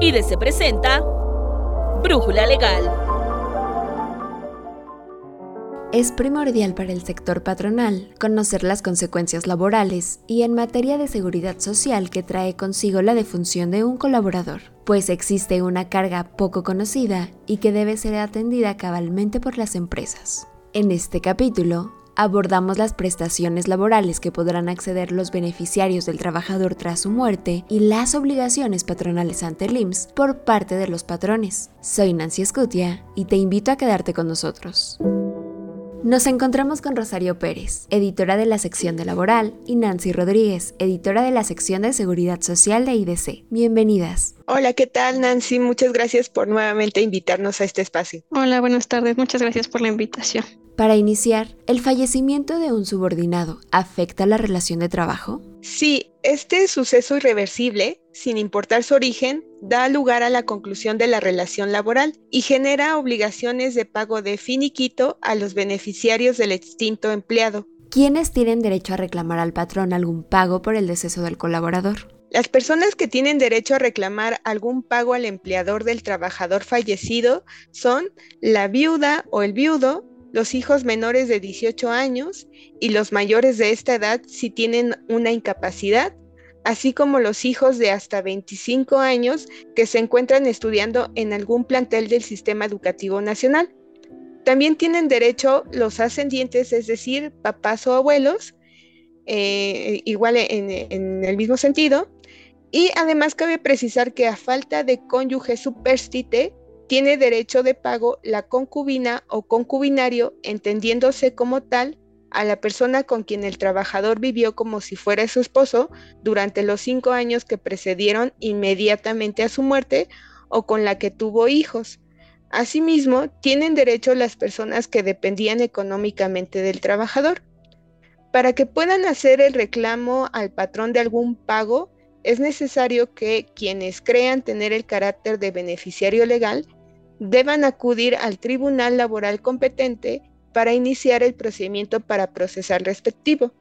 y se presenta Brújula Legal. Es primordial para el sector patronal conocer las consecuencias laborales y en materia de seguridad social que trae consigo la defunción de un colaborador, pues existe una carga poco conocida y que debe ser atendida cabalmente por las empresas. En este capítulo abordamos las prestaciones laborales que podrán acceder los beneficiarios del trabajador tras su muerte y las obligaciones patronales ante el IMSS por parte de los patrones. Soy Nancy Escutia y te invito a quedarte con nosotros. Nos encontramos con Rosario Pérez, editora de la sección de Laboral, y Nancy Rodríguez, editora de la sección de Seguridad Social de IDC. Bienvenidas. Hola, ¿qué tal Nancy? Muchas gracias por nuevamente invitarnos a este espacio. Hola, buenas tardes. Muchas gracias por la invitación. Para iniciar, ¿el fallecimiento de un subordinado afecta la relación de trabajo? Sí, este suceso irreversible, sin importar su origen, da lugar a la conclusión de la relación laboral y genera obligaciones de pago de finiquito a los beneficiarios del extinto empleado. ¿Quiénes tienen derecho a reclamar al patrón algún pago por el deceso del colaborador? Las personas que tienen derecho a reclamar algún pago al empleador del trabajador fallecido son la viuda o el viudo, los hijos menores de 18 años y los mayores de esta edad si tienen una incapacidad, así como los hijos de hasta 25 años que se encuentran estudiando en algún plantel del Sistema Educativo Nacional. También tienen derecho los ascendientes, es decir, papás o abuelos, eh, igual en, el mismo sentido. Y además cabe precisar que a falta de cónyuge superstite, tiene derecho de pago la concubina o concubinario, entendiéndose como tal a la persona con quien el trabajador vivió como si fuera su esposo durante los cinco años que precedieron inmediatamente a su muerte o con la que tuvo hijos. Asimismo, tienen derecho las personas que dependían económicamente del trabajador. Para que puedan hacer el reclamo al patrón de algún pago, es necesario que quienes crean tener el carácter de beneficiario legal deban acudir al tribunal laboral competente para iniciar el procedimiento para procesar respectivo.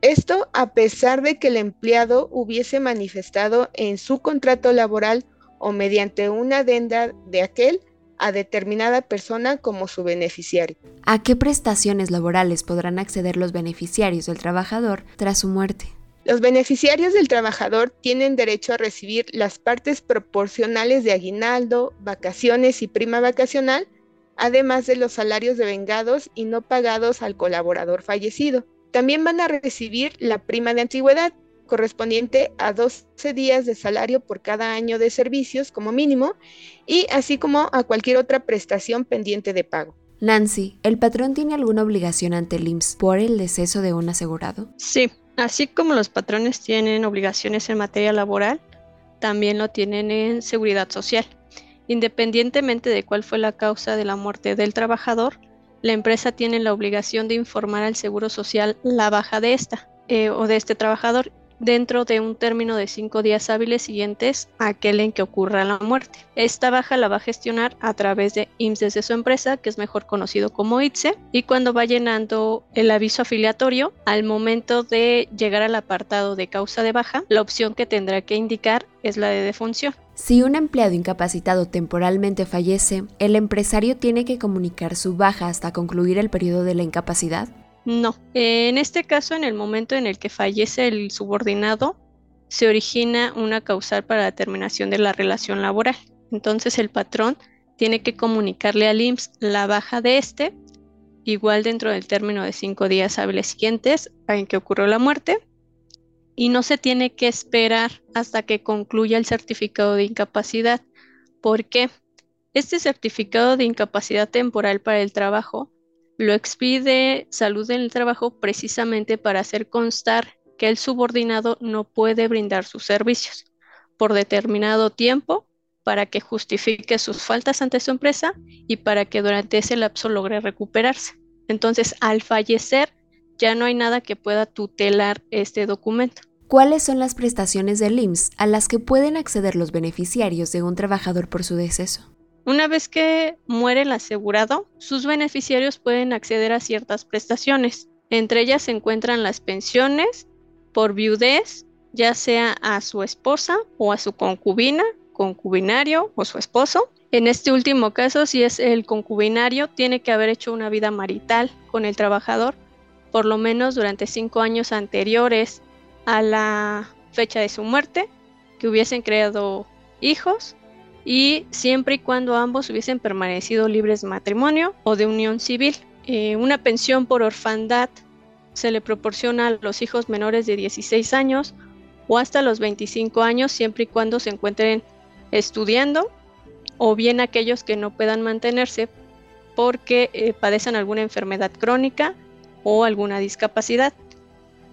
Esto a pesar de que el empleado hubiese manifestado en su contrato laboral o mediante una adenda de aquel a determinada persona como su beneficiario. ¿A qué prestaciones laborales podrán acceder los beneficiarios del trabajador tras su muerte? Los beneficiarios del trabajador tienen derecho a recibir las partes proporcionales de aguinaldo, vacaciones y prima vacacional, además de los salarios devengados y no pagados al colaborador fallecido. También van a recibir la prima de antigüedad, correspondiente a 12 días de salario por cada año de servicios como mínimo, y así como a cualquier otra prestación pendiente de pago. Nancy, ¿el patrón tiene alguna obligación ante el IMSS por el deceso de un asegurado? Sí, Así como los patrones tienen obligaciones en materia laboral, también lo tienen en seguridad social. Independientemente de cuál fue la causa de la muerte del trabajador, la empresa tiene la obligación de informar al Seguro Social la baja de esta eh, o de este trabajador dentro de un término de cinco días hábiles siguientes a aquel en que ocurra la muerte. Esta baja la va a gestionar a través de IMSS desde su empresa, que es mejor conocido como ITSE, y cuando va llenando el aviso afiliatorio, al momento de llegar al apartado de causa de baja, la opción que tendrá que indicar es la de defunción. Si un empleado incapacitado temporalmente fallece, ¿el empresario tiene que comunicar su baja hasta concluir el periodo de la incapacidad? No. En este caso, en el momento en el que fallece el subordinado, se origina una causal para la terminación de la relación laboral. Entonces el patrón tiene que comunicarle al IMSS la baja de este, igual dentro del término de cinco días hábiles siguientes en que ocurrió la muerte, y no se tiene que esperar hasta que concluya el certificado de incapacidad. ¿Por qué? Este certificado de incapacidad temporal para el trabajo lo expide salud en el trabajo precisamente para hacer constar que el subordinado no puede brindar sus servicios por determinado tiempo para que justifique sus faltas ante su empresa y para que durante ese lapso logre recuperarse. Entonces, al fallecer, ya no hay nada que pueda tutelar este documento. ¿Cuáles son las prestaciones del IMSS a las que pueden acceder los beneficiarios de un trabajador por su deceso? Una vez que muere el asegurado, sus beneficiarios pueden acceder a ciertas prestaciones. Entre ellas se encuentran las pensiones por viudez, ya sea a su esposa o a su concubina, concubinario o su esposo. En este último caso, si es el concubinario, tiene que haber hecho una vida marital con el trabajador, por lo menos durante cinco años anteriores a la fecha de su muerte, que hubiesen creado hijos y siempre y cuando ambos hubiesen permanecido libres de matrimonio o de unión civil. Eh, una pensión por orfandad se le proporciona a los hijos menores de 16 años o hasta los 25 años siempre y cuando se encuentren estudiando o bien aquellos que no puedan mantenerse porque eh, padecen alguna enfermedad crónica o alguna discapacidad.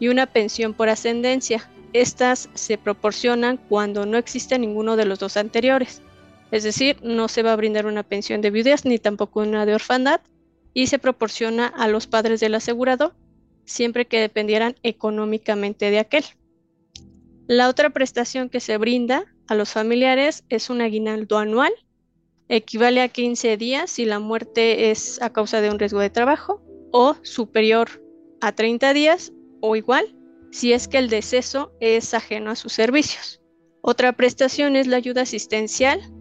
Y una pensión por ascendencia. Estas se proporcionan cuando no existe ninguno de los dos anteriores. Es decir, no se va a brindar una pensión de viudez ni tampoco una de orfandad y se proporciona a los padres del asegurado siempre que dependieran económicamente de aquel. La otra prestación que se brinda a los familiares es un aguinaldo anual, equivale a 15 días si la muerte es a causa de un riesgo de trabajo o superior a 30 días o igual si es que el deceso es ajeno a sus servicios. Otra prestación es la ayuda asistencial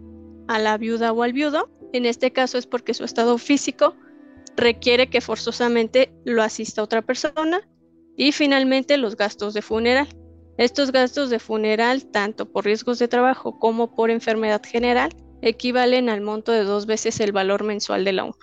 a la viuda o al viudo. En este caso es porque su estado físico requiere que forzosamente lo asista otra persona. Y finalmente los gastos de funeral. Estos gastos de funeral, tanto por riesgos de trabajo como por enfermedad general, equivalen al monto de dos veces el valor mensual de la UMA.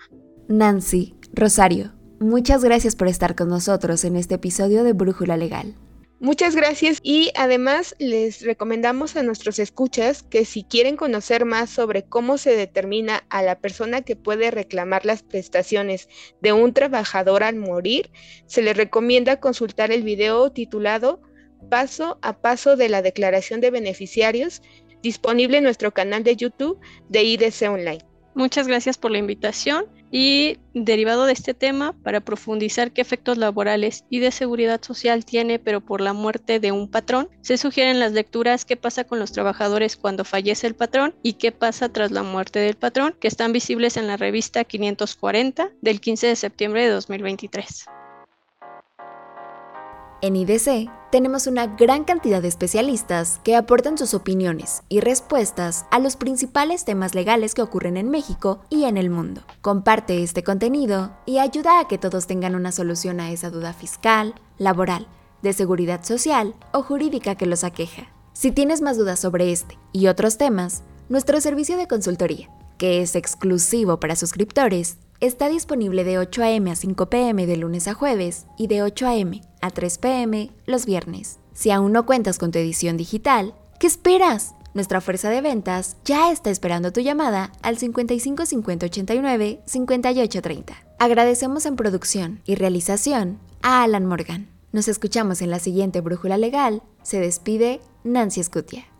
Nancy, Rosario, muchas gracias por estar con nosotros en este episodio de Brújula Legal. Muchas gracias y además les recomendamos a nuestros escuchas que si quieren conocer más sobre cómo se determina a la persona que puede reclamar las prestaciones de un trabajador al morir, se les recomienda consultar el video titulado Paso a Paso de la Declaración de Beneficiarios, disponible en nuestro canal de YouTube de IDC Online. Muchas gracias por la invitación y derivado de este tema, para profundizar qué efectos laborales y de seguridad social tiene, pero por la muerte de un patrón, se sugieren las lecturas qué pasa con los trabajadores cuando fallece el patrón y qué pasa tras la muerte del patrón, que están visibles en la revista 540 del 15 de septiembre de 2023. En IDC tenemos una gran cantidad de especialistas que aportan sus opiniones y respuestas a los principales temas legales que ocurren en México y en el mundo. Comparte este contenido y ayuda a que todos tengan una solución a esa duda fiscal, laboral, de seguridad social o jurídica que los aqueja. Si tienes más dudas sobre este y otros temas, nuestro servicio de consultoría, que es exclusivo para suscriptores, está disponible de 8 a.m. a 5 p.m. de lunes a jueves y de 8 a.m. a 3 p.m. los viernes. Si aún no cuentas con tu edición digital, ¿qué esperas? Nuestra fuerza de ventas ya está esperando tu llamada al 55 50 89 58 30. Agradecemos en producción y realización a Alan Morgan. Nos escuchamos en la siguiente Brújula Legal. Se despide Nancy Scutia.